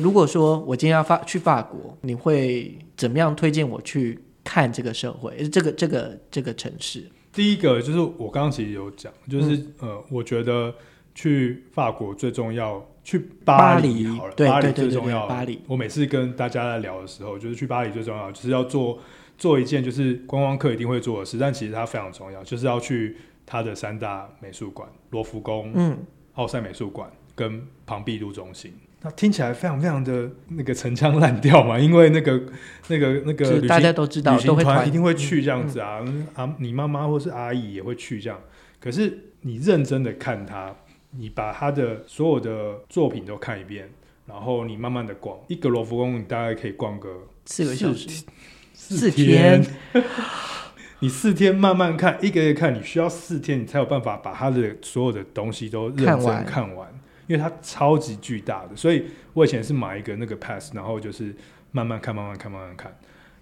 如果说我今天要法去法国，你会怎么样推荐我去看这个社会，这个这个这个城市？第一个就是我刚刚其实有讲，就是、呃，我觉得去法国最重要，去巴黎好了，对巴黎对对对对最重要。巴黎我每次跟大家在聊的时候，就是去巴黎最重要，就是要做做一件就是观光客一定会做的事，但其实它非常重要，就是要去它的三大美术馆：罗浮宫、嗯，奥赛美术馆跟庞毕度中心。那听起来非常非常的那个陈腔滥调嘛，因为那个那个那个旅大行家都知道旅行团团一定会去这样子啊，啊，你妈妈或是阿姨也会去这样。可是你认真的看他，你把他的所有的作品都看一遍，然后你慢慢的逛一个罗浮宫，你大概可以逛个四个小时，四四天。天。你四天慢慢看，一个一个看，你需要四天，你才有办法把他的所有的东西都认真看完。看完，因为它超级巨大的。所以我以前是买一个那个 pass，然后就是慢慢看，慢慢看，慢慢看。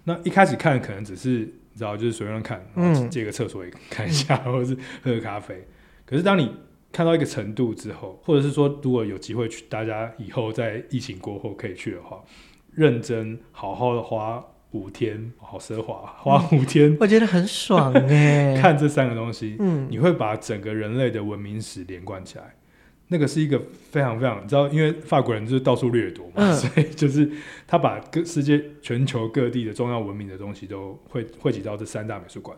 那一开始看可能只是你知道，就是随便看，然后嗯借个厕所也看一下，或者是喝个咖啡。可是当你看到一个程度之后，或者是说如果有机会去，大家以后在疫情过后可以去的话，认真好好的花五天，好奢华，花五天我觉得很爽哎、看这三个东西，嗯，你会把整个人类的文明史连贯起来。那个是一个非常非常，你知道，因为法国人就是到处掠夺嘛，嗯所以就是他把各世界全球各地的重要文明的东西都汇汇集到这三大美术馆。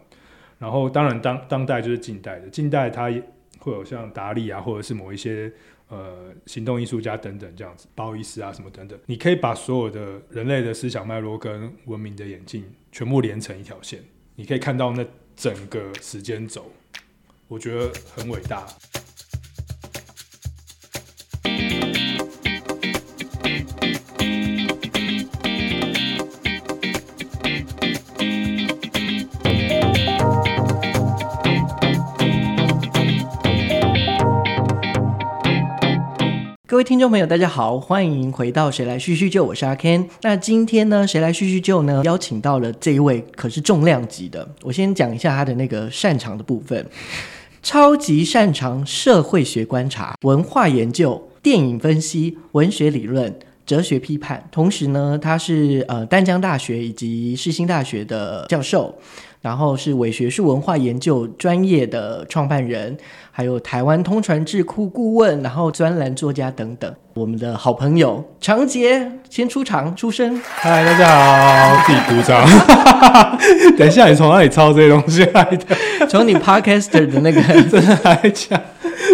然后，当然当当代就是近代的，近代它也会有像达利啊，或者是某一些呃行动艺术家等等这样子，包伊斯啊什么等等，你可以把所有的人类的思想脉络跟文明的演进全部连成一条线，你可以看到那整个时间轴，我觉得很伟大。位听众朋友，大家好，欢迎回到《谁来叙叙旧》，我是阿 Ken。那今天呢，《谁来叙叙旧》呢，邀请到了这一位可是重量级的。我先讲一下他的那个擅长的部分，超级擅长社会学观察、文化研究、电影分析、文学理论。哲学批判，同时呢，他是呃丹江大学以及世新大学的教授，然后是伪学术文化研究专业的创办人，还有台湾通传智库顾问，然后专栏作家等等。我们的好朋友常杰先出场出声，嗨，大家好，自己鼓掌。等一下，你从哪里抄这些东西来的？从你 podcaster 的那个 真的来讲，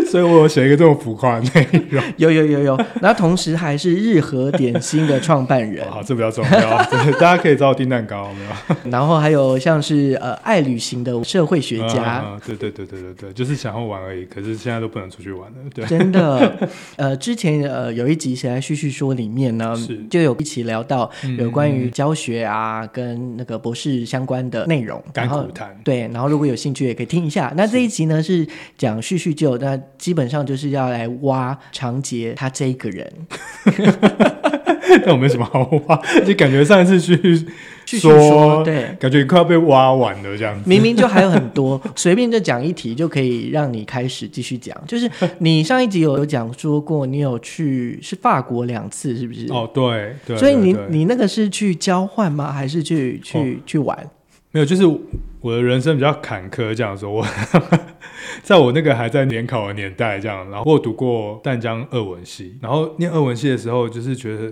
所以我有写一个这么浮夸的内容。有有有有，然后同时还是日和点心的创办人，好，这比较重要，大家可以找我订蛋糕，没有？然后还有像是呃爱旅行的社会学家。嗯嗯嗯对对对对对对，就是想要玩而已，可是现在都不能出去玩了。对，真的，呃，之前呃有一集《谁来叙叙说》里面呢，就有一起聊到嗯有关于教学啊跟那个博士相关的内容，甘然后苦谈。对，然后如果有兴趣也可以听一下。那这一集呢是讲叙叙旧，那基本上就是要来挖长杰他这一个人。但我没什么好挖，就感觉上一次去说，对，感觉快要被挖完了这样子。明明就还有很多，随便就讲一题就可以让你开始继续讲。就是你上一集有有讲说过，你有去是法国两次，是不是？哦，对对，所以你你那个是去交换吗？还是去去、哦去玩？没有，就是我的人生比较坎坷，这样说。我 在我那个还在联考的年代，这样，然后我读过淡江二文系，然后念二文系的时候，就是觉得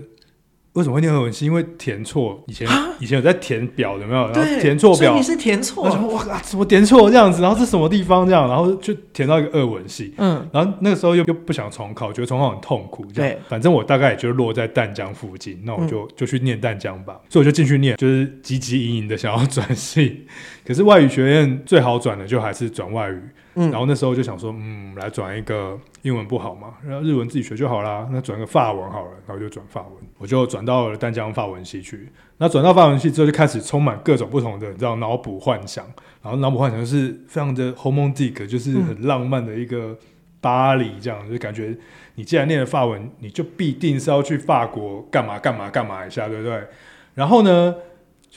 为什么会念俄文系？因为填错，以前以前有在填表，有没有？然后填错表你，是填错哇，怎么填错这样子？然后是什么地方这样？然后就填到一个俄文系。嗯，然后那个时候又又不想重考，觉得重考很痛苦。对，反正我大概也就落在淡江附近，那我就、就去念淡江吧。所以我就进去念，就是汲汲营营的想要转系。可是外语学院最好转的就还是转外语。然后那时候就想说，嗯，来转一个英文不好嘛，然后日文自己学就好啦，那转个法文好了，然后就转法文，我就转到了淡江法文系去。那转到法文系之后，就开始充满各种不同的，你知道脑补幻想，然后脑补幻想就是非常的 romantic，就是很浪漫的一个巴黎这样，就感觉你既然念了法文，你就必定是要去法国干嘛干嘛干嘛一下，对不对？然后呢，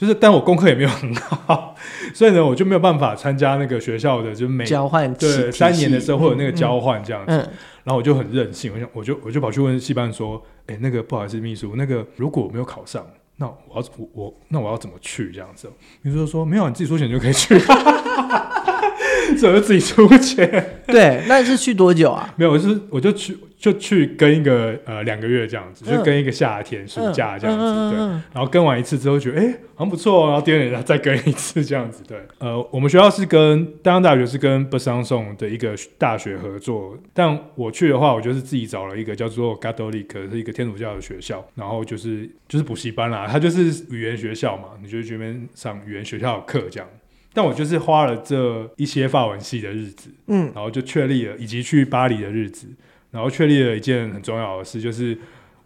就是但我功课也没有很好，所以呢，我就没有办法参加那个学校的，就是每交换对三年的时候会有那个嗯交换这样子。嗯，然后我就很任性，我想我就我就跑去问戏班说，哎、那个不好意思，秘书，那个如果我没有考上，那我要我我那我要怎么去这样子？秘书就说没有，你自己出钱就可以去，所以我就自己出钱。对，那是去多久啊？没有，我是我就去就去跟一个呃两个月这样子，嗯就跟一个夏天、暑假这样子，对。然后跟完一次之后觉得，哎、好像不错、哦，然后第二年再跟一次这样子，对。呃，我们学校是跟丹江大学是跟 b e s a n s o n 的一个大学合作，但我去的话，我就是自己找了一个叫做 Catholic，是一个天主教的学校，然后就是就是补习班啦，它就是语言学校嘛，你就去那边上语言学校的课这样。但我就是花了这一些法文系的日子，嗯，然后就确立了，以及去巴黎的日子，然后确立了一件很重要的事，就是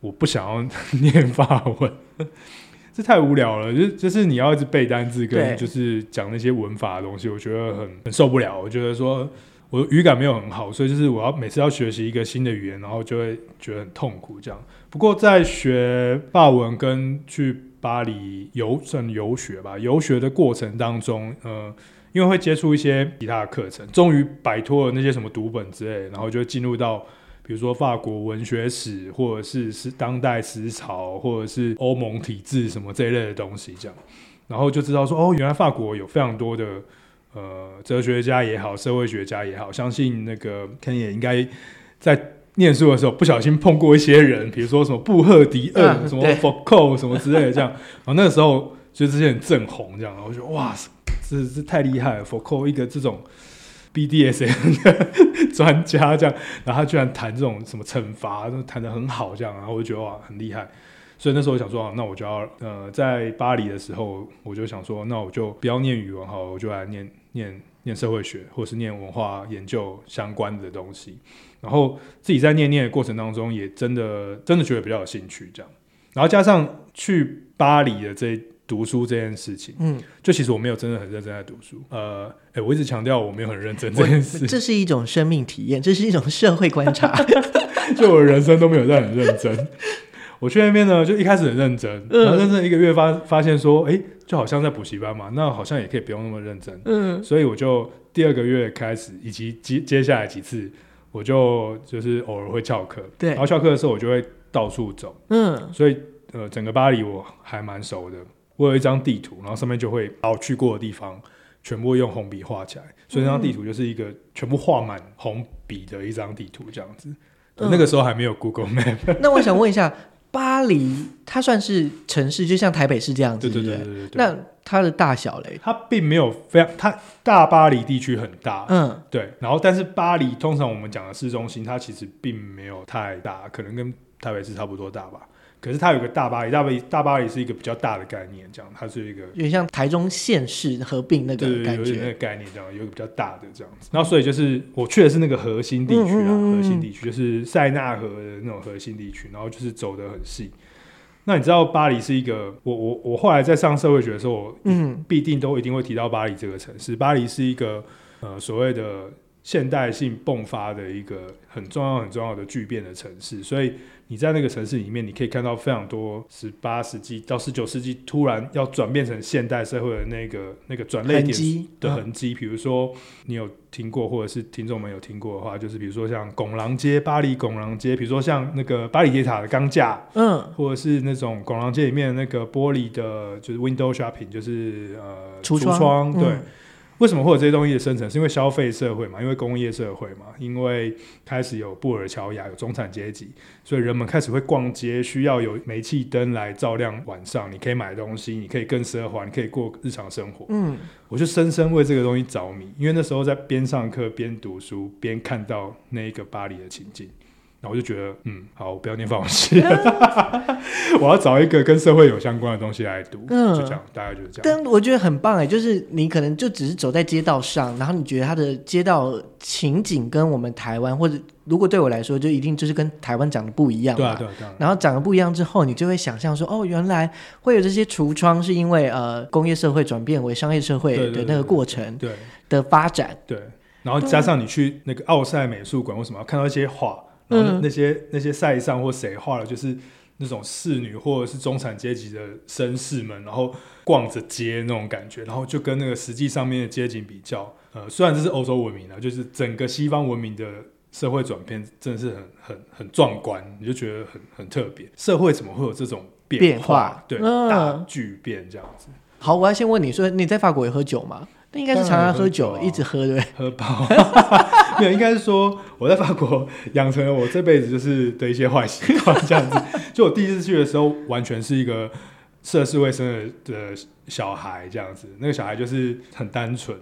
我不想要念法文，这太无聊了。就就是你要一直背单字，对跟就是讲那些文法的东西，我觉得很很受不了。我觉得说我的语感没有很好，所以就是我要每次要学习一个新的语言，然后就会觉得很痛苦这样。不过在学法文跟去巴黎游算游学吧，游学的过程当中，呃，因为会接触一些其他的课程，终于摆脱了那些什么读本之类，然后就进入到比如说法国文学史，或者是是当代思潮，或者是欧盟体制什么这一类的东西，这样，然后就知道说，哦，原来法国有非常多的呃哲学家也好，社会学家也好，相信那个 Ken 也应该在。念书的时候不小心碰过一些人，比如说什么布赫迪厄、嗯什么对 Foucault 什么之类的，这样。然后那个时候就这些人正红，这样，然后我就觉得哇，这这太厉害了！Foucault 一个这种 BDSM 的专家，这样，然后他居然谈这种什么惩罚，都谈的很好，这样，然后我就觉得哇，很厉害。所以那时候我想说，啊那我就要呃，在巴黎的时候，我就想说，那我就不要念语文好了，我就来念念念社会学，或是念文化研究相关的东西。然后自己在念念的过程当中，也真的真的觉得比较有兴趣，这样。然后加上去巴黎的这读书这件事情，嗯，就其实我没有真的很认真在读书。呃，哎，我一直强调我没有很认真这件事，这是一种生命体验，这是一种社会观察。就我人生都没有在很认真。我去那边呢，就一开始很认真，嗯然后认真一个月发发现说，哎，就好像在补习班嘛，那好像也可以不用那么认真。嗯，所以我就第二个月开始，以及接接下来几次，我就就是偶尔会翘课，对然后翘课的时候我就会到处走，嗯，所以呃，整个巴黎我还蛮熟的。我有一张地图，然后上面就会把我去过的地方全部用红笔画起来，所以那张地图就是一个全部画满红笔的一张地图这样子。嗯。那个时候还没有 Google Map，那我想问一下，巴黎它算是城市，就像台北市这样子，对对对？对对对对。那它的大小嘞？它并没有非常，它大巴黎地区很大，嗯，对，然后但是巴黎通常我们讲的市中心，它其实并没有太大，可能跟台北市差不多大吧。可是它有个大巴黎，大巴黎大巴黎是一个比较大的概念，这样它是一个有点像台中县市合并那个感有点那觉。个概念，这样有一个比较大的这样子。然后所以就是我去的是那个核心地区啊，嗯嗯嗯嗯核心地区就是塞纳河的那种核心地区，然后就是走的很细。那你知道巴黎是一个，我我我后来在上社会学的时候，我嗯必定都一定会提到巴黎这个城市。巴黎是一个呃所谓的现代性迸发的一个很重要很重要的巨变的城市，所以你在那个城市里面，你可以看到非常多十八世纪到十九世纪突然要转变成现代社会的那个那个转类点的痕迹。比如说，你有听过，或者是听众们有听过的话，就是比如说像拱廊街、巴黎拱廊街，比如说像那个巴黎铁塔的钢架，嗯或者是那种拱廊街里面的那个玻璃的，就是 window shopping，就是呃橱窗，窗对。嗯为什么会有这些东西的生成？是因为消费社会嘛，因为工业社会嘛，因为开始有布尔乔亚，有中产阶级，所以人们开始会逛街，需要有煤气灯来照亮晚上。你可以买东西，你可以更奢华，你可以过日常生活。嗯，我就深深为这个东西着迷，因为那时候在边上课边读书，边看到那一个巴黎的情境，然后我就觉得，嗯，好，我不要念法文系，我要找一个跟社会有相关的东西来读，嗯就这样，大概就是这样。但我觉得很棒哎，就是你可能就只是走在街道上，然后你觉得它的街道情景跟我们台湾，或者如果对我来说，就一定就是跟台湾长得不一样嘛。对啊，对啊，对啊。然后长得不一样之后，你就会想象说，哦，原来会有这些橱窗，是因为呃工业社会转变为商业社会的那个过程对的发展。对，然后加上你去那个奥赛美术馆，为什么要看到一些画？然后那嗯。那些那些塞上或谁画的，就是那种侍女或者是中产阶级的绅士们，然后逛着街那种感觉，然后就跟那个实际上面的街景比较，呃，虽然这是欧洲文明啊，就是整个西方文明的社会转变真的是很很很壮观，你就觉得很很特别。社会怎么会有这种变变化。对，嗯。大巨变这样子，好，我要先问你说，你在法国有喝酒吗？那应该是常常喝酒，一直喝，对对？喝饱。没有，应该是说我在法国养成了我这辈子就是的一些坏习惯，这样子。就我第一次去的时候，完全是一个涉世未深的的小孩这样子。那个小孩就是很单纯。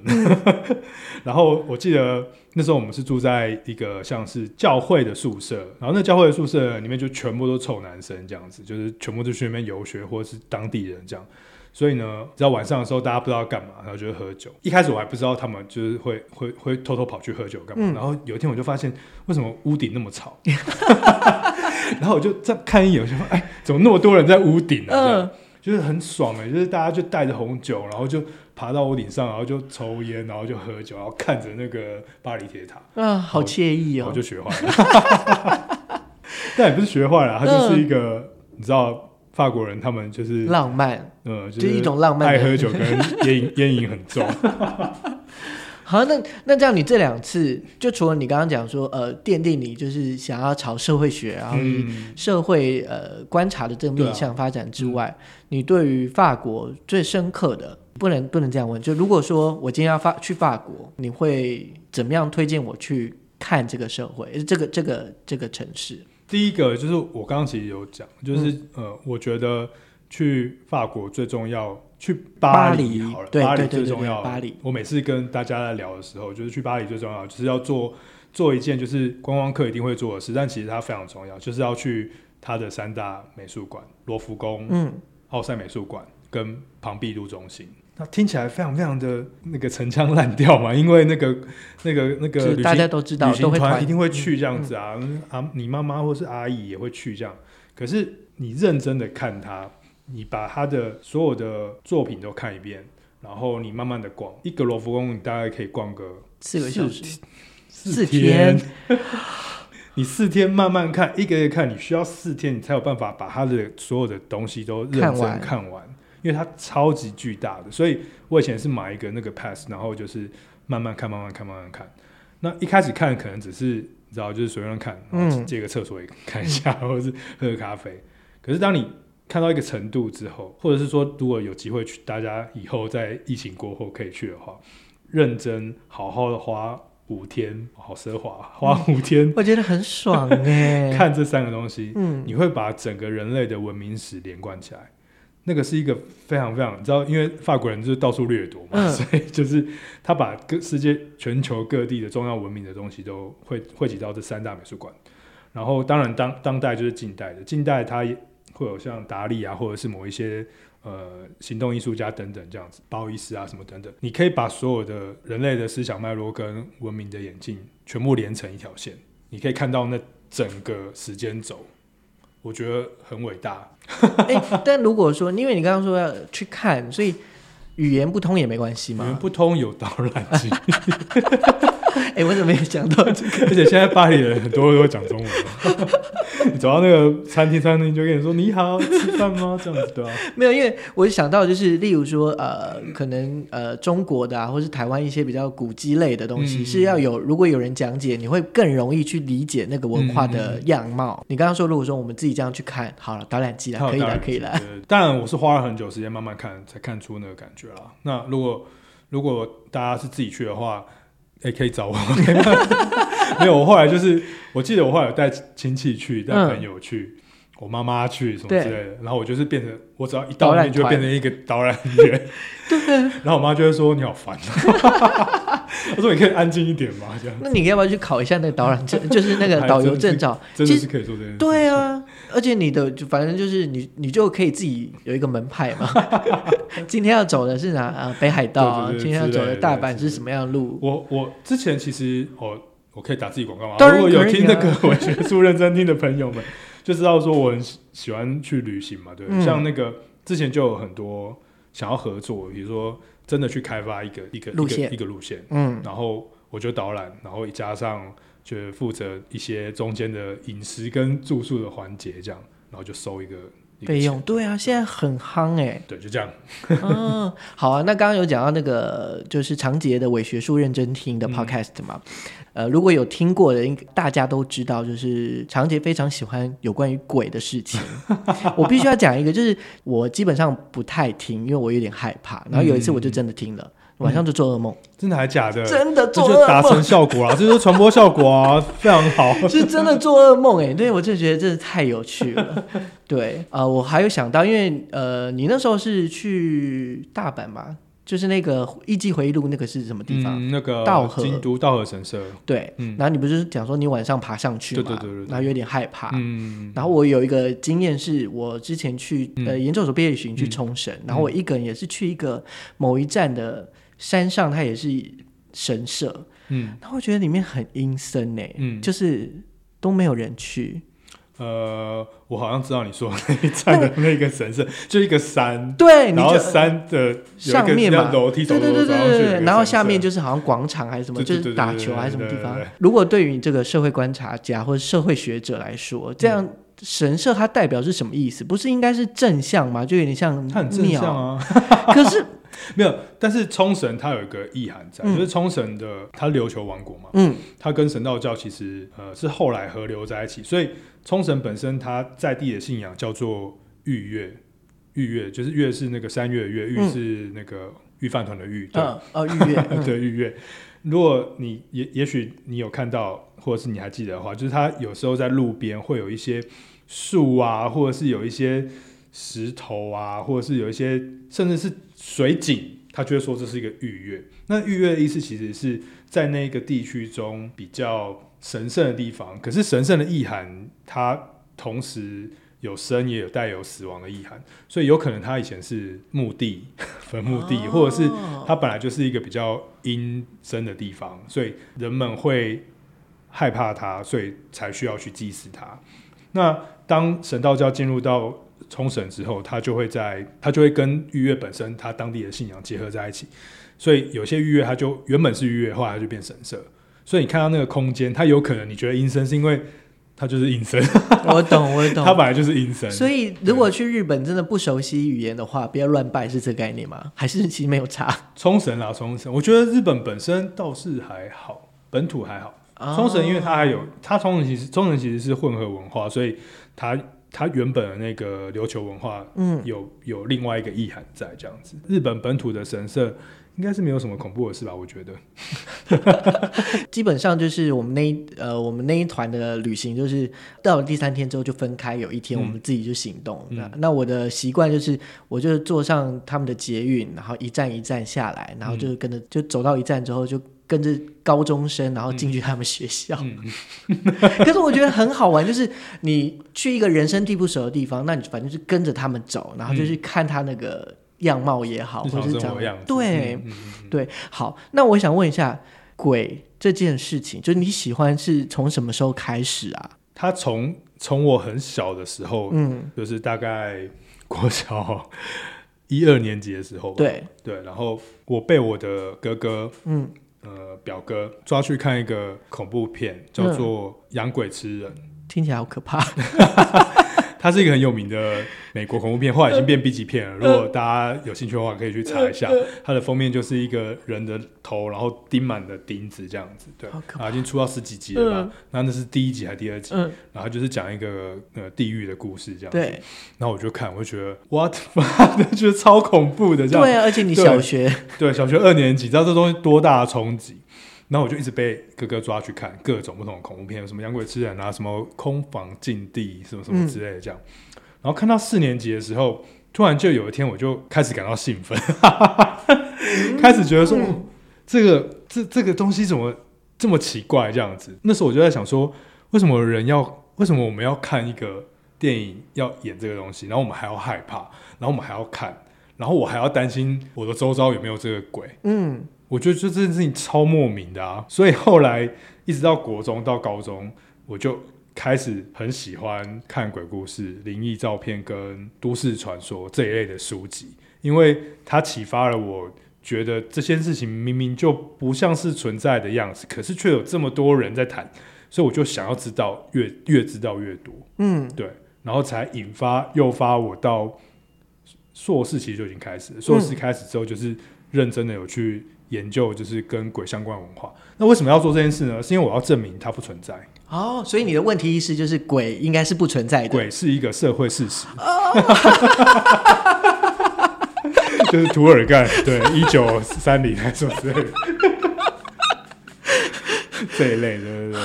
然后我记得那时候我们是住在一个像是教会的宿舍，然后那教会的宿舍里面就全部都臭男生这样子，就是全部都去那边游学或者是当地人这样。所以呢，只要晚上的时候大家不知道干嘛，然后就会喝酒。一开始我还不知道他们就是会会会偷偷跑去喝酒干嘛。嗯然后有一天我就发现，为什么屋顶那么吵？然后我就再看一眼，我就说，哎，怎么那么多人在屋顶啊？这样嗯，就是很爽哎、就是大家就带着红酒，然后就爬到屋顶上，然后就抽烟，然后就喝酒，然后看着那个巴黎铁塔，嗯，好惬意哦我就。学坏了。但也不是学坏了，它就是一个、你知道法国人，他们就是浪漫，呃，就就是一种浪漫的爱喝酒跟烟瘾 烟瘾很重。好，那那这样你这两次，就除了你刚刚讲说，呃，奠定你就是想要朝社会学，然后社会呃观察的这个面向发展之外，你对于法国最深刻的，不能不能这样问，就如果说我今天要发去法国，你会怎么样推荐我去看这个社会，呃这个这个这个城市？第一个就是我刚刚其实有讲，就是、嗯呃，我觉得去法国最重要，去巴巴黎好了，巴黎最重要。巴黎我每次跟大家在聊的时候，就是去巴黎最重要，就是要做做一件就是观光客一定会做的事，但其实它非常重要，就是要去它的三大美术馆：罗浮宫、嗯，奥赛美术馆跟庞毕度中心。那听起来非常非常的那个陈腔滥调嘛，因为那个那个那个旅行家都知道旅，行团团一定会去这样子啊，啊，你妈妈或是阿姨也会去这样。可是你认真的看他，你把他的所有的作品都看一遍，然后你慢慢的逛一个罗浮宫，你大概可以逛个四个小时，四四天。天。你四天慢慢看，一个一个看，你需要四天，你才有办法把他的所有的东西都认真看完。看完，因为它超级巨大的。所以我以前是买一个那个 pass，然后就是慢慢看，慢慢看，慢慢看。那一开始看可能只是你知道，就是随便看，然后嗯借个厕所也看一下，或者是喝个咖啡。可是当你看到一个程度之后，或者是说如果有机会去，大家以后在疫情过后可以去的话，认真好好的花五天，好奢华，花五天我觉得很爽哎、看这三个东西，嗯，你会把整个人类的文明史连贯起来。那个是一个非常非常，你知道，因为法国人就是到处掠夺嘛，嗯所以就是他把各世界全球各地的重要文明的东西都汇汇集到这三大美术馆。然后，当然当当代就是近代的，近代它也会有像达利啊，或者是某一些呃行动艺术家等等这样子，包伊斯啊什么等等，你可以把所有的人类的思想脉络跟文明的演进全部连成一条线，你可以看到那整个时间轴，我觉得很伟大。哎、但如果说，因为你刚刚说要去看，所以语言不通也没关系语言。不通有导览机，哎、我怎么没有想到这个？而且现在巴黎人很多都会讲中文。你 走到那个餐厅，餐厅就跟你说：“你好，吃饭吗？”这样子对吧、没有，因为我想到就是，例如说，呃，可能呃中国的啊，或是台湾一些比较古迹类的东西，嗯是要有如果有人讲解，你会更容易去理解那个文化的样貌。你刚刚说，如果说我们自己这样去看，好了，导览机啦，可以啦，它有导览可以啦。对当然，我是花了很久时间慢慢看，才看出那个感觉啦。那如果如果大家是自己去的话，也、可以找我。没有，我后来就是，我记得我后来有带亲戚去，带嗯朋友去。我妈妈去什么之类的，然后我就是变成，我只要一到那边就变成一个导览员，对然后我妈就会说你好烦，我说你可以安静一点嘛，这样那你要不要去考一下那个导览证，就是那个导游证照？真的是可以做这件事。对，啊，而且你的就反正就是你，你就可以自己有一个门派嘛。今天要走的是哪啊？北海道啊。对对对今天要走的大阪是什么样的路？我我之前其实哦，我可以打自己广告吗？当然如果有听那个 文学书认真听的朋友们，就知道说我很喜喜欢去旅行嘛，对像那个之前就有很多想要合作，比如说真的去开发一个一个路线一个路线，嗯，然后我就导览，然后加上就负责一些中间的饮食跟住宿的环节，这样，然后就收一个费用，钱对啊，现在很夯哎、对，就这样。嗯，好啊。那刚刚有讲到那个就是长杰的伪学术认真听的 podcast 嘛，呃，如果有听过的，应大家都知道，就是长杰非常喜欢有关于鬼的事情。我必须要讲一个，就是我基本上不太听，因为我有点害怕。然后有一次我就真的听了，晚上就做噩梦，真的还假的？真的这做噩梦达成。效果啊，这就是传播效果啊，非常好。是真的做噩梦哎，对我就觉得真的太有趣了。对，呃，我还有想到，因为呃，你那时候是去大阪嘛？就是那个艺伎回忆录，那个是什么地方？嗯，那个道和京都道和神社，对，嗯然后你不是讲说你晚上爬上去嘛？对对对对对然后有点害怕。嗯，然后我有一个经验是，我之前去、呃研究所毕业旅行去冲绳，然后我一个人也是去一个某一站的山上，它也是神社，嗯然后我觉得里面很阴森呢，嗯就是都没有人去。呃，我好像知道你说的那一站的那个神社，就一个山，对，你然后山的上面嘛楼梯走对对对对对，然后下面就是好像广场还是什么，就是打球还是什么地方。如果对于你这个社会观察家或者社会学者来说，这样神社它代表是什么意思？不是应该是正向吗？就有点像它很正向庙。啊。可是，没有，但是冲绳它有一个意涵在，嗯。就是冲绳的它琉球王国嘛，嗯。它跟神道教其实呃是后来合流在一起，所以冲绳本身它在地的信仰叫做御月，御月就是月是那个三月的月，御嗯。是那个御饭团的御，对，嗯哦，预约，嗯。对御月。如果你也也许你有看到，或者是你还记得的话，就是它有时候在路边会有一些树啊，或者是有一些石头啊，或者是有一些甚至是水井，他就会说这是一个御月。那御月的意思其实是在那个地区中比较神圣的地方，可是神圣的意涵，它同时有生也有带有死亡的意涵，所以有可能它以前是墓地、坟墓地，或者是哦它本来就是一个比较阴森的地方，所以人们会害怕它，所以才需要去祭祀它。那当神道教进入到冲绳之后，他就会在他就会跟御月本身他当地的信仰结合在一起，所以有些御月它就原本是御月，后来它就变神社。所以你看到那个空间，它有可能你觉得阴森，是因为它就是阴森，我懂，我懂。它本来就是阴森。所以，如果去日本真的不熟悉语言的话，不要乱拜，是这个概念吗？还是其实没有差？冲绳啊，冲绳，我觉得日本本身倒是还好，本土还好。冲绳因为它还有，它冲绳其实冲绳其实是混合文化，所以它它原本的那个琉球文化嗯，有有另外一个意涵在这样子。日本本土的神社应该是没有什么恐怖的事吧？我觉得。基本上就是我们那一呃，我们那一团的旅行，就是到了第三天之后就分开，有一天我们自己就行动。嗯那那我的习惯就是，我就坐上他们的捷运，然后一站一站下来，然后就跟着、就走到一站之后就。跟着高中生，然后进去他们学校。嗯，可是我觉得很好玩，就是你去一个人生地不熟的地方，那你反正是跟着他们走，然后就去看他那个样貌也好，或者是长生活样。对，对，好，那我想问一下，鬼这件事情，就是你喜欢是从什么时候开始啊？他从从我很小的时候，嗯，就是大概国小 一二年级的时候吧，对，对，然后我被我的哥哥嗯，呃表哥抓去看一个恐怖片，叫做《养鬼吃人》。听起来好可怕。它是一个很有名的美国恐怖片，后来已经变 B 级片了。如果大家有兴趣的话，可以去查一下。它的封面就是一个人的头，然后钉满的钉子这样子。对，啊，已经出到十几集了吧？嗯那那是第一集还是第二集？嗯，然后就是讲一个呃地狱的故事这样。。对，然后我就看，我就觉得 what，觉得超恐怖的这样。对啊，而且你小学，对，小学二年级，知道这东西多大的冲击。然后我就一直被哥哥抓去看各种不同的恐怖片，有什么《养鬼吃人》啊，什么《空房禁地》什么什么之类的这样。然后看到四年级的时候，突然就有一天我就开始感到兴奋，开始觉得说、嗯哦这个这这个东西怎么这么奇怪这样子。那时候我就在想说，为什么人要为什么我们要看一个电影要演这个东西，然后我们还要害怕，然后我们还要看，然后我还要担心我的周遭有没有这个鬼。嗯，我觉得就这件事情超莫名的啊，所以后来一直到国中到高中，我就开始很喜欢看鬼故事、灵异照片跟都市传说这一类的书籍，因为它启发了我。觉得这些事情明明就不像是存在的样子，可是却有这么多人在谈，所以我就想要知道越越知道越多。嗯，对，然后才引发诱发我到硕士，其实就已经开始了。硕士开始之后，就是认真的有去研究，就是跟鬼相关文化。那为什么要做这件事呢？是因为我要证明它不存在。哦，所以你的问题意思就是鬼应该是不存在的。鬼是一个社会事实。就是涂尔干，对，一九三零来说之类的，这一类的，对对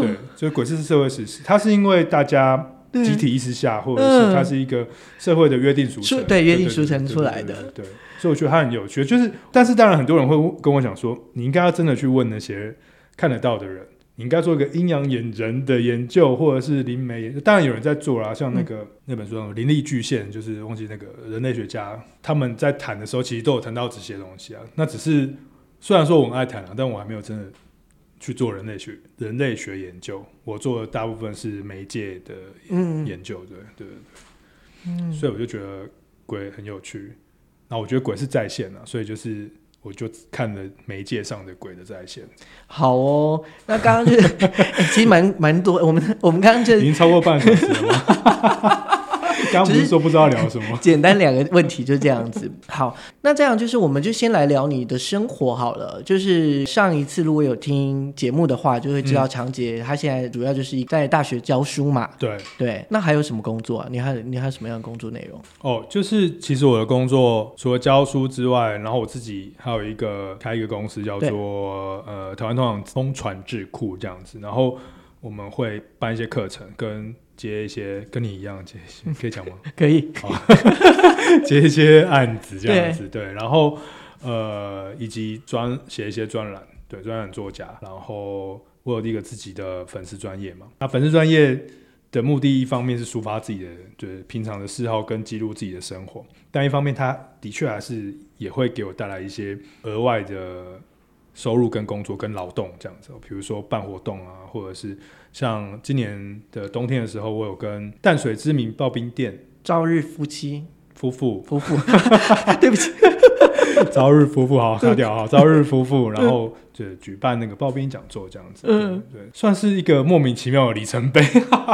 对，对，就是鬼是社会事实，它是因为大家集体意识下，或者是它是一个社会的约定俗成，对约定俗成出来的，对，所以我觉得它很有趣。就是，但是当然很多人会跟我讲说，你应该要真的去问那些看得到的人。你应该做一个阴阳眼人的研究，或者是灵媒。当然有人在做啦，像那个那本书《灵力巨线》，就是忘记那个人类学家他们在谈的时候，其实都有谈到这些东西啊。那只是虽然说我很爱谈啊，但我还没有真的去做人类学人类学研究。我做的大部分是媒介的研究，对对对。嗯，所以我就觉得鬼很有趣。那我觉得鬼是在线的，所以就是。我就看了媒介上的鬼的在线。好哦，那刚刚就 其实蛮蛮多，我们我们刚刚就已经超过半小时了吗？刚不是说不知道聊什么？简单两个问题就这样子。好，那这样就是我们就先来聊你的生活好了。就是上一次如果有听节目的话，就会知道长杰他现在主要就是在大学教书嘛。对对，那还有什么工作啊？你还你还有什么样的工作内容？哦，就是其实我的工作除了教书之外，然后我自己还有一个开一个公司叫做呃台湾通常通传智库这样子，然后我们会办一些课程跟。接一些跟你一样接，可以讲吗？可以，接一些案子这样子，对，然后呃，以及专写一些专栏，对，专栏作家，然后我有一个自己的粉丝专业嘛。那粉丝专业的目的，一方面是抒发自己的就是平常的嗜好跟记录自己的生活，但一方面，它的确还是也会给我带来一些额外的收入跟工作跟劳动这样子，比如说办活动啊，或者是。像今年的冬天的时候，我有跟淡水知名刨冰店朝日夫妻。夫妇。夫妇，对不起，朝日夫妇好擦掉哈，朝日夫妇，然后就举办那个刨冰讲座这样子，嗯，对，算是一个莫名其妙的里程碑，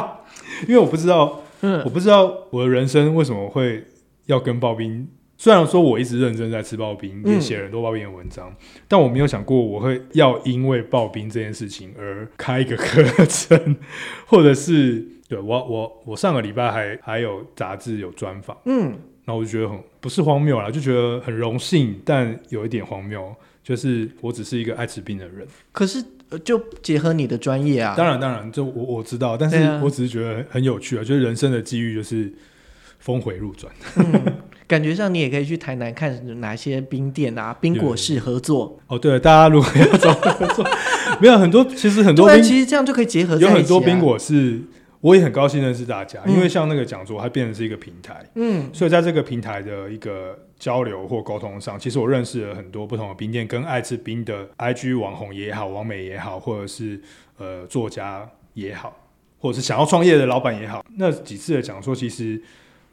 因为我不知道，嗯，我不知道我的人生为什么会要跟刨冰。虽然说我一直认真在吃刨冰，也写了很多刨冰的文章，但我没有想过我会要因为刨冰这件事情而开一个课程，或者是对我我我上个礼拜还还有杂志有专访，嗯，然后我就觉得很不是荒谬啦，就觉得很荣幸，但有一点荒谬，就是我只是一个爱吃冰的人。可是就结合你的专业啊，当然当然，就我我知道，但是我只是觉得很有趣啊，就是人生的机遇就是峰回路转。感觉上，你也可以去台南看哪些冰店啊、冰果室合作。哦，对，大家如果要找合作，没有很多，其实很多，其实这样就可以结合。有很多冰果室，我也很高兴认识大家，因为像那个讲座，它变成是一个平台。嗯，所以在这个平台的一个交流或沟通上，其实我认识了很多不同的冰店，跟爱吃冰的 IG 网红也好、网美也好，或者是呃作家也好，或者是想要创业的老板也好，那几次的讲座，其实。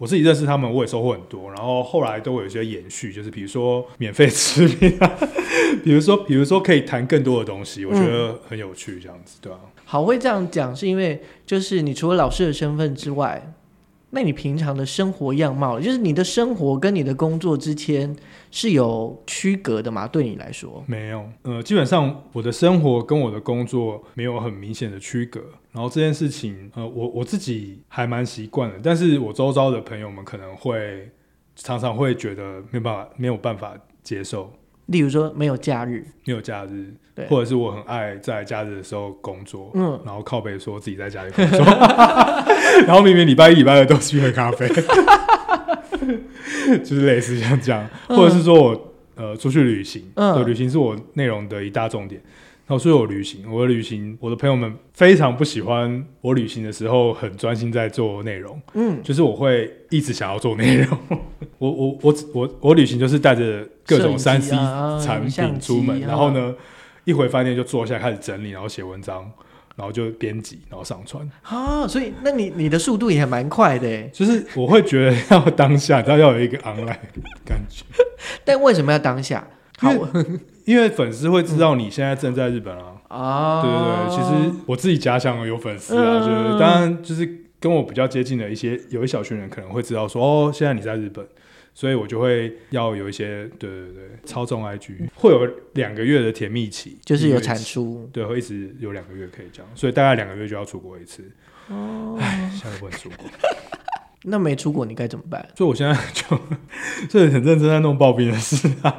我自己认识他们，我也收获很多。然后后来都会有一些延续，就是比如说免费吃面，比如说比如说可以谈更多的东西，我觉得很有趣，这样子，对吧？好，会这样讲是因为就是你除了老师的身份之外。那你平常的生活样貌，就是你的生活跟你的工作之间是有区隔的吗？对你来说，没有。呃，基本上我的生活跟我的工作没有很明显的区隔。然后这件事情，呃，我我自己还蛮习惯的，但是我周遭的朋友们可能会常常会觉得没办法，没有办法接受。例如说没有假日，没有假日，对，或者是我很爱在假日的时候工作，嗯，然后靠背说自己在家里工作，然后明明礼拜一、礼拜二都去喝咖啡，就是类似像这样，或者是说我呃出去旅行，嗯，旅行是我内容的一大重点。然后所以我旅行，我的旅行，我的朋友们非常不喜欢我旅行的时候很专心在做内容，嗯，就是我会一直想要做内容。我我我我我旅行就是带着各种三 C 产品出门，然后呢，一回饭店就坐下开始整理，然后写文章，然后就编辑，然后上传。啊，所以那你你的速度也蛮快的，就是我会觉得要当下，要要有一个 online 感觉。但为什么要当下？好。因为粉丝会知道你现在正在日本啊，啊，对对对，其实我自己家乡有粉丝啊，就是当然就是跟我比较接近的一些有一小群人可能会知道说，哦，现在你在日本，所以我就会要有一些对对对操纵 IG，会有两个月的甜蜜期，就是有产出。对，会一直有两个月可以这样，所以大概两个月就要出国一次。哦，唉，现在不能出国，那没出国你该怎么办？所以我现在 就就很认真在弄刨冰的事啊，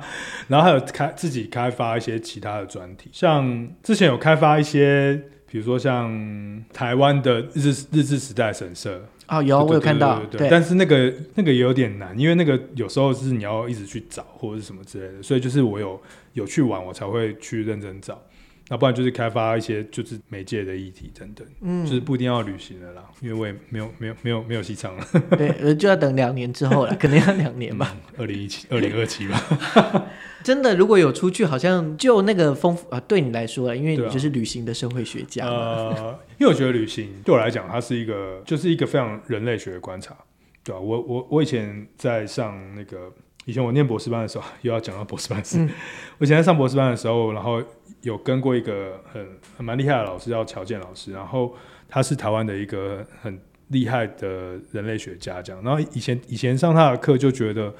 然后还有开自己开发一些其他的专题，像之前有开发一些，比如说像台湾的日治日治时代神社，哦，有我有看到，对但是那个那个也有点难，因为那个有时候是你要一直去找或者是什么之类的，所以就是我有有去玩，我才会去认真找。那不然就是开发一些就是媒介的议题等等，嗯，就是不一定要旅行的啦，因为我也没有没有没有没有戏唱了，对，呃就要等两年之后了，可能要两年吧。二零一七二零二七吧。真的，如果有出去，好像就那个丰富啊，对你来说，因为你就是旅行的社会学家嘛。呃，因为我觉得旅行对我来讲，它是一个就是一个非常人类学的观察，对吧、我我我以前在上那个，以前我念博士班的时候，又要讲到博士班的事。嗯 我以前在上博士班的时候，然后有跟过一个很很蛮厉害的老师，叫乔健老师，然后他是台湾的一个很厉害的人类学家，这样。然后以前以前上他的课就觉得。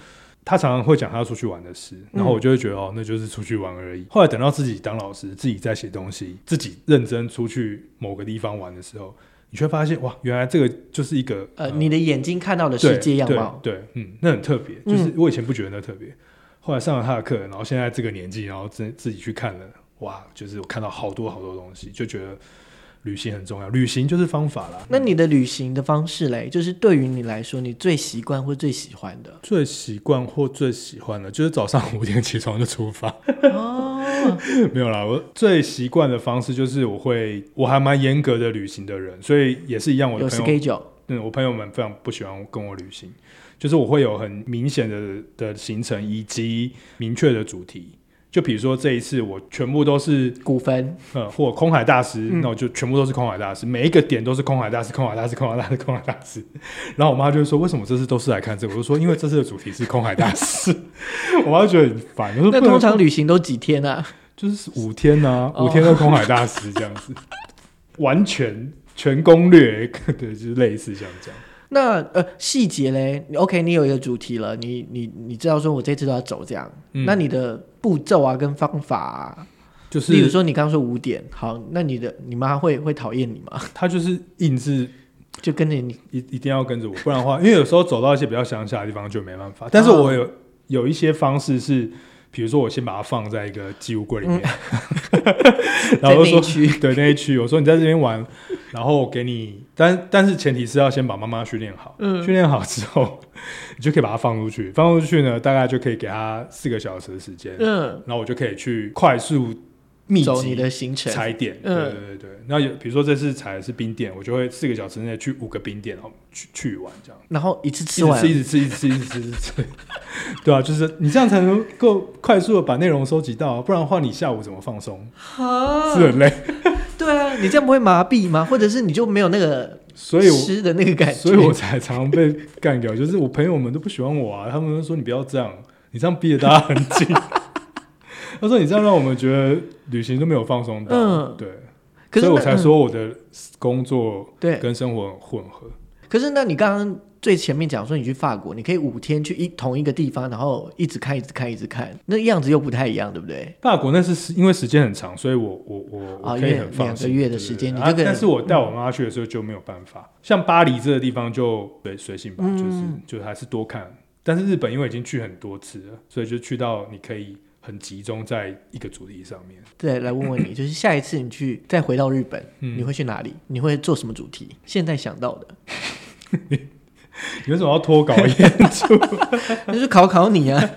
他常常会讲他出去玩的事，然后我就会觉得、哦，那就是出去玩而已。后来等到自己当老师，自己在写东西，自己认真出去某个地方玩的时候，你却发现哇，原来这个就是一个呃，你的眼睛看到的世界样貌，对，嗯，那很特别。就是我以前不觉得那特别，后来上了他的课，然后现在这个年纪，然后自自己去看了，哇，就是我看到好多好多东西，就觉得旅行很重要。旅行就是方法啦。那你的旅行的方式嘞，就是对于你来说，你最习惯或最喜欢的最习惯或最喜欢的就是早上五点起床就出发。哦，没有啦，我最习惯的方式就是我会，我还蛮严格的旅行的人，所以也是一样，我有的朋友嗯，我朋友们非常不喜欢跟我旅行，就是我会有很明显的的行程以及明确的主题。就比如说这一次我全部都是股份，呃或空海大师，嗯那我就全部都是空海大师，每一个点都是空海大师，空海大师，空海大师，空海大师。然后我妈就会说，为什么这次都是来看这个？我就说，因为这次的主题是空海大师。我妈就觉得很烦，那通常旅行都几天啊？就是五天呢、哦五天都空海大师这样子，完全全攻略，对，就是类似像这样。那呃细节嘞你，OK，你有一个主题了，你你你知道说我这次都要走这样，嗯那你的步骤啊跟方法啊，就是例如说你刚刚说五点，好，那你的你妈会会讨厌你吗？她就是硬是就跟着你一一定要跟着我，不然的话，因为有时候走到一些比较乡下的地方就没办法。但是我有、有一些方式是，比如说我先把它放在一个寄物柜里面，然后说对那一区，我说你在这边玩，然后我给你，但但是前提是要先把妈妈训练好，嗯。训练好之后，你就可以把它放出去，放出去呢，大概就可以给他四个小时的时间，嗯，然后我就可以去快速密走你集的行程，踩点，对嗯对对对。那有比如说这次踩的是冰店，我就会四个小时内去五个冰店，然后去去玩这样。然后一次一吃完一直吃，一直吃，一直吃，一直吃。对啊，就是你这样才能够快速的把内容收集到，不然的话你下午怎么放松？啊是很累。对啊，你这样不会麻痹吗？或者是你就没有那个所以我，吃的那个感觉？所以我才常常被干掉。就是我朋友们都不喜欢我啊，他们都说你不要这样，你这样逼得大家很紧。他说你这样让我们觉得旅行都没有放松到，嗯对，所以我才说我的工作嗯对，跟生活很混合。可是那你刚刚最前面讲说你去法国，你可以五天去一同一个地方，然后一直看，一直看，一直看，那样子又不太一样，对不对？法国那是时因为时间很长，所以我我我我可以很放心两个月的时间你就可以但是我带我妈去的时候就没有办法，像巴黎这个地方就随随性吧，嗯就是就还是多看。但是日本因为已经去很多次了，所以就去到你可以很集中在一个主题上面。对，来问问你，就是下一次你去再回到日本，嗯你会去哪里？你会做什么主题？现在想到的，你为什么要脱稿演出？就是考考你啊。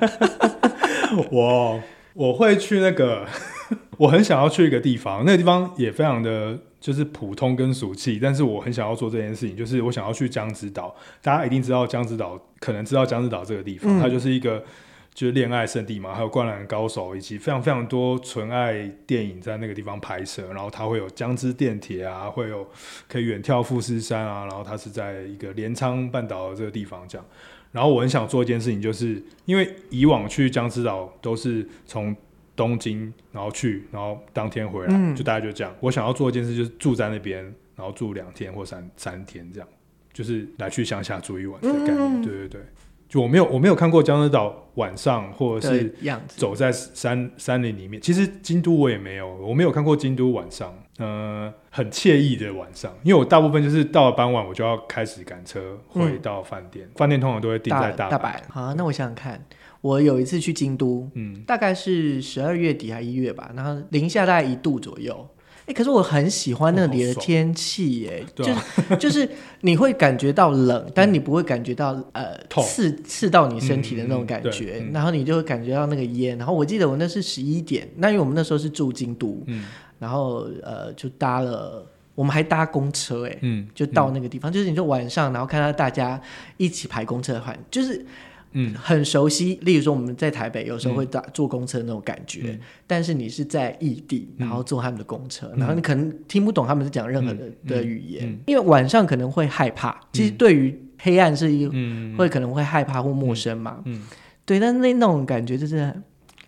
我我会去那个，我很想要去一个地方，那个地方也非常的就是普通跟俗气，但是我很想要做这件事情，就是我想要去江之岛。大家一定知道江之岛，可能知道江之岛这个地方，嗯它就是一个就是恋爱圣地嘛，还有灌篮高手以及非常非常多纯爱电影在那个地方拍摄，然后它会有江之电铁啊，会有可以远眺富士山啊，然后它是在一个镰仓半岛的这个地方这样。然后我很想做一件事情，就是因为以往去江之岛都是从东京然后去，然后当天回来，嗯就大家就这样。我想要做一件事，就是住在那边，然后住两天或三三天这样。就是来去乡下住一晚的概念。嗯对对对，就我没有我没有看过江之岛晚上或者是。走在山山林里面。其实京都我也没有，我没有看过京都晚上，呃，很惬意的晚上。因为我大部分就是到了傍晚，我就要开始赶车回到饭店，饭、店通常都会定在大大阪。好，那我想想看，我有一次去京都，嗯，大概是十二月底还一月吧，然后零下大概一度左右。哎、可是我很喜欢那里的天气，耶、对啊就是就是你会感觉到冷，但你不会感觉到呃刺刺到你身体的那种感觉，然后你就会感觉到那个烟。然后我记得我那是十一点，那因为我们那时候是住京都，嗯然后呃就搭了，我们还搭公车、哎、嗯，就到那个地方，就是你就晚上，然后看到大家一起排公车的话，就是嗯。很熟悉。例如说我们在台北有时候会搭坐公车那种感觉，嗯。但是你是在异地，然后坐他们的公车，嗯。然后你可能听不懂他们是讲任何的、嗯。的语言，嗯。因为晚上可能会害怕。其实对于黑暗是一、嗯。会可能会害怕或陌生嘛，嗯，对，但是那那种感觉就是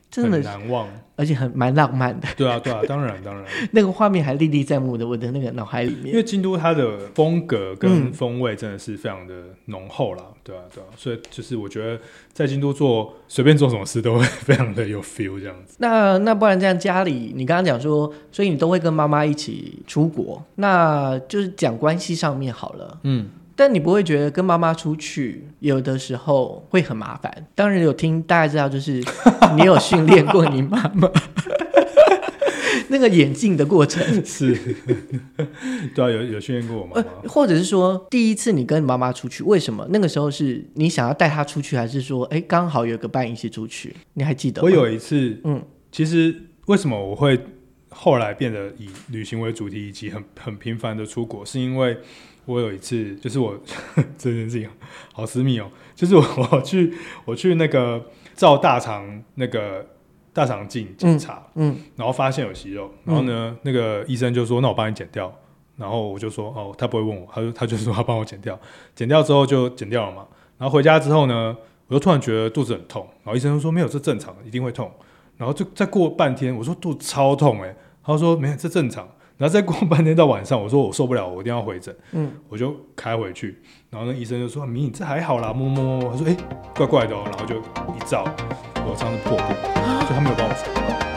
真的，难忘。而且很蛮浪漫的，对啊，对啊，当然当然，那个画面还历历在目的我的那个脑海里面。因为京都它的风格跟嗯风味真的是非常的浓厚啦，对啊，对啊，所以就是我觉得在京都做随便做什么事都会非常的有 feel 这样子。那那不然这样，家里你刚刚讲说，所以你都会跟妈妈一起出国，那就是讲关系上面好了。嗯，但你不会觉得跟妈妈出去有的时候会很麻烦？当然有听大家知道，就是 你有训练过你妈妈 那个演进的过程，是，对啊，有有训练过我妈呃妈。，或者是说第一次你跟妈妈出去，为什么那个时候是你想要带她出去，还是说哎刚好有个伴一起出去？你还记得？我有一次，嗯，其实为什么我会后来变得以旅行为主题，以及很很频繁的出国，是因为我有一次，就是我 这件事情好私密哦，就是我 我去我去那个照大肠那个大肠镜检查，嗯然后发现有息肉，然后呢，那个医生就说：“那我帮你剪掉。”然后我就说：“哦，他不会问我，他就他就说 他帮我剪掉。剪掉之后就剪掉了嘛。然后回家之后呢，我就突然觉得肚子很痛，然后医生就说没有，这正常，一定会痛。然后就再过半天，我说肚子超痛哎、他说没有，这正常。然后再过半天到晚上，我说我受不了，我一定要回诊，嗯，我就开回去。然后那医生就说：“明你这还好啦，摸摸摸摸。”他说：“哎、怪怪的哦。”然后就一照，我肠子破布，所以他没有帮我。